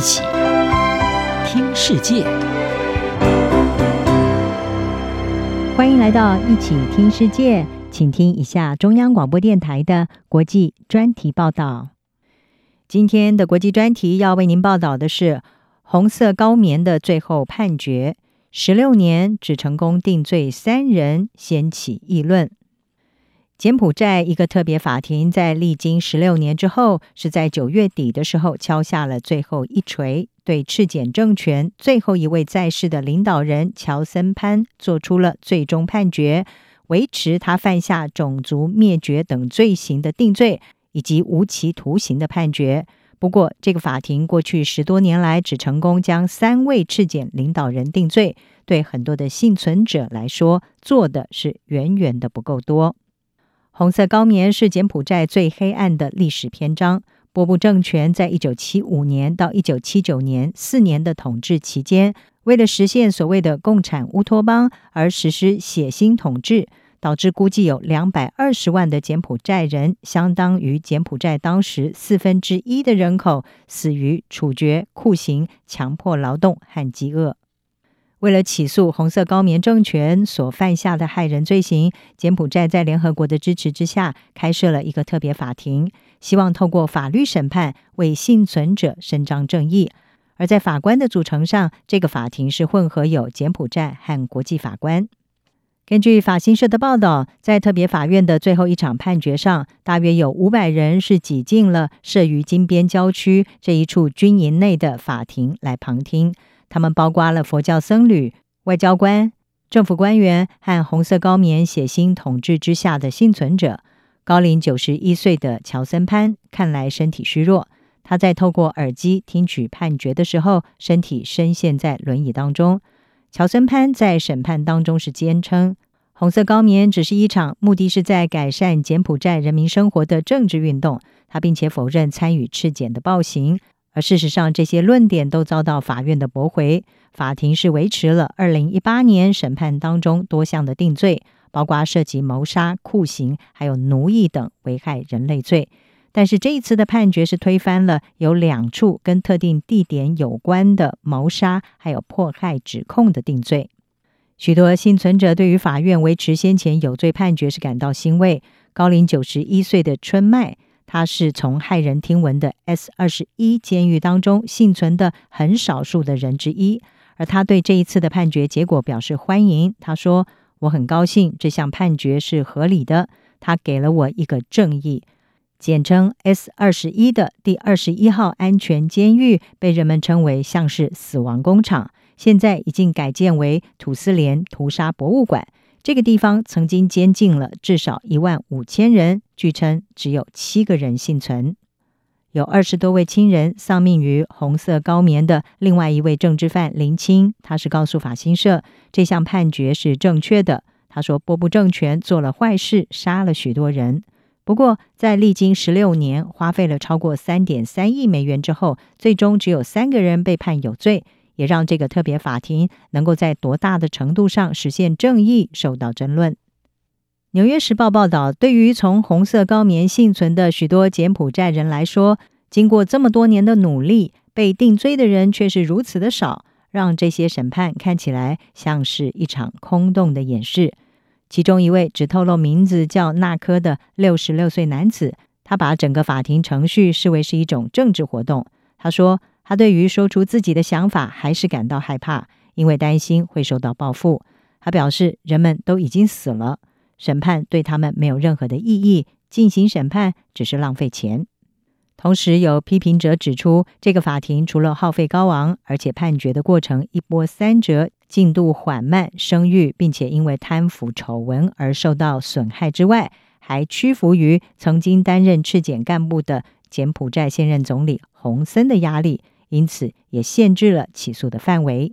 一起听世界，欢迎来到一起听世界，请听一下中央广播电台的国际专题报道。今天的国际专题要为您报道的是红色高棉的最后判决，十六年只成功定罪三人，掀起议论。柬埔寨一个特别法庭在历经十六年之后，是在九月底的时候敲下了最后一锤，对赤柬政权最后一位在世的领导人乔森潘做出了最终判决，维持他犯下种族灭绝等罪行的定罪，以及无期徒刑的判决。不过，这个法庭过去十多年来只成功将三位赤柬领导人定罪，对很多的幸存者来说，做的是远远的不够多。红色高棉是柬埔寨最黑暗的历史篇章。波布政权在一九七五年到一九七九年四年的统治期间，为了实现所谓的共产乌托邦而实施血腥统治，导致估计有两百二十万的柬埔寨人，相当于柬埔寨当时四分之一的人口，死于处决、酷刑、强迫劳动和饥饿。为了起诉红色高棉政权所犯下的害人罪行，柬埔寨在联合国的支持之下，开设了一个特别法庭，希望透过法律审判为幸存者伸张正义。而在法官的组成上，这个法庭是混合有柬埔寨和国际法官。根据法新社的报道，在特别法院的最后一场判决上，大约有五百人是挤进了设于金边郊区这一处军营内的法庭来旁听。他们包括了佛教僧侣、外交官、政府官员和红色高棉血腥统治之下的幸存者。高龄九十一岁的乔森潘看来身体虚弱，他在透过耳机听取判决的时候，身体深陷在轮椅当中。乔森潘在审判当中是坚称，红色高棉只是一场目的是在改善柬埔寨人民生活的政治运动。他并且否认参与赤柬的暴行。而事实上，这些论点都遭到法院的驳回。法庭是维持了二零一八年审判当中多项的定罪，包括涉及谋杀、酷刑，还有奴役等危害人类罪。但是这一次的判决是推翻了有两处跟特定地点有关的谋杀还有迫害指控的定罪。许多幸存者对于法院维持先前有罪判决是感到欣慰。高龄九十一岁的春麦。他是从骇人听闻的 S 二十一监狱当中幸存的很少数的人之一，而他对这一次的判决结果表示欢迎。他说：“我很高兴这项判决是合理的，他给了我一个正义。”简称 S 二十一的第二十一号安全监狱被人们称为像是死亡工厂，现在已经改建为土司连屠杀博物馆。这个地方曾经监禁了至少一万五千人，据称只有七个人幸存。有二十多位亲人丧命于红色高棉的另外一位政治犯林清，他是告诉法新社，这项判决是正确的。他说，波布政权做了坏事，杀了许多人。不过，在历经十六年，花费了超过三点三亿美元之后，最终只有三个人被判有罪。也让这个特别法庭能够在多大的程度上实现正义受到争论。《纽约时报》报道，对于从红色高棉幸存的许多柬埔寨人来说，经过这么多年的努力，被定罪的人却是如此的少，让这些审判看起来像是一场空洞的演示。其中一位只透露名字叫纳科的六十六岁男子，他把整个法庭程序视为是一种政治活动。他说。他对于说出自己的想法还是感到害怕，因为担心会受到报复。他表示，人们都已经死了，审判对他们没有任何的意义，进行审判只是浪费钱。同时，有批评者指出，这个法庭除了耗费高昂，而且判决的过程一波三折，进度缓慢，声誉并且因为贪腐丑闻而受到损害之外，还屈服于曾经担任赤柬干部的柬埔寨现任总理洪森的压力。因此，也限制了起诉的范围。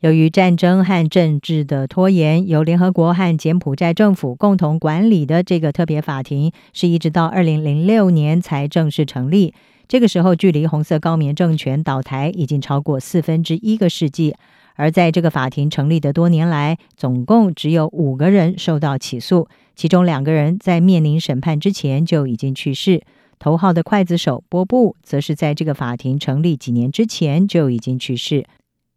由于战争和政治的拖延，由联合国和柬埔寨政府共同管理的这个特别法庭，是一直到二零零六年才正式成立。这个时候，距离红色高棉政权倒台已经超过四分之一个世纪。而在这个法庭成立的多年来，总共只有五个人受到起诉，其中两个人在面临审判之前就已经去世。头号的刽子手波布，则是在这个法庭成立几年之前就已经去世。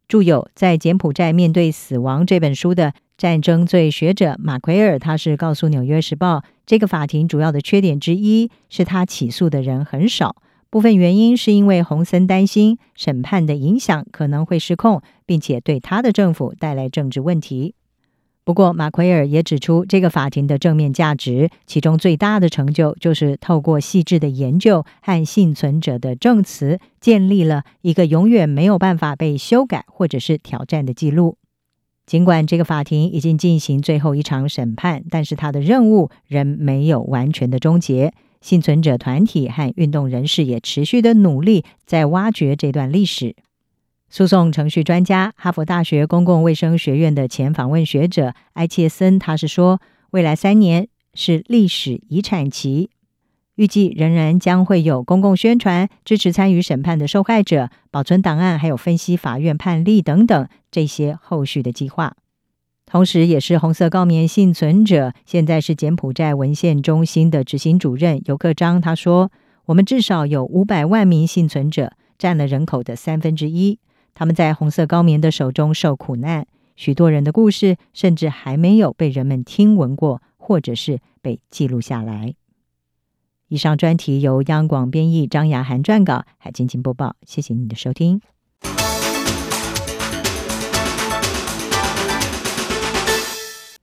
著有《在柬埔寨面对死亡》这本书的战争罪学者马奎尔，他是告诉《纽约时报》，这个法庭主要的缺点之一是他起诉的人很少。部分原因是因为洪森担心审判的影响可能会失控，并且对他的政府带来政治问题。不过，马奎尔也指出，这个法庭的正面价值，其中最大的成就就是透过细致的研究和幸存者的证词，建立了一个永远没有办法被修改或者是挑战的记录。尽管这个法庭已经进行最后一场审判，但是他的任务仍没有完全的终结。幸存者团体和运动人士也持续的努力，在挖掘这段历史。诉讼程序专家、哈佛大学公共卫生学院的前访问学者埃切森，他是说，未来三年是历史遗产期，预计仍然将会有公共宣传、支持参与审判的受害者、保存档案，还有分析法院判例等等这些后续的计划。同时，也是红色高棉幸存者，现在是柬埔寨文献中心的执行主任尤克章。他说：“我们至少有五百万名幸存者，占了人口的三分之一。他们在红色高棉的手中受苦难，许多人的故事甚至还没有被人们听闻过，或者是被记录下来。”以上专题由央广编译，张雅涵撰稿，海静静播报。谢谢你的收听。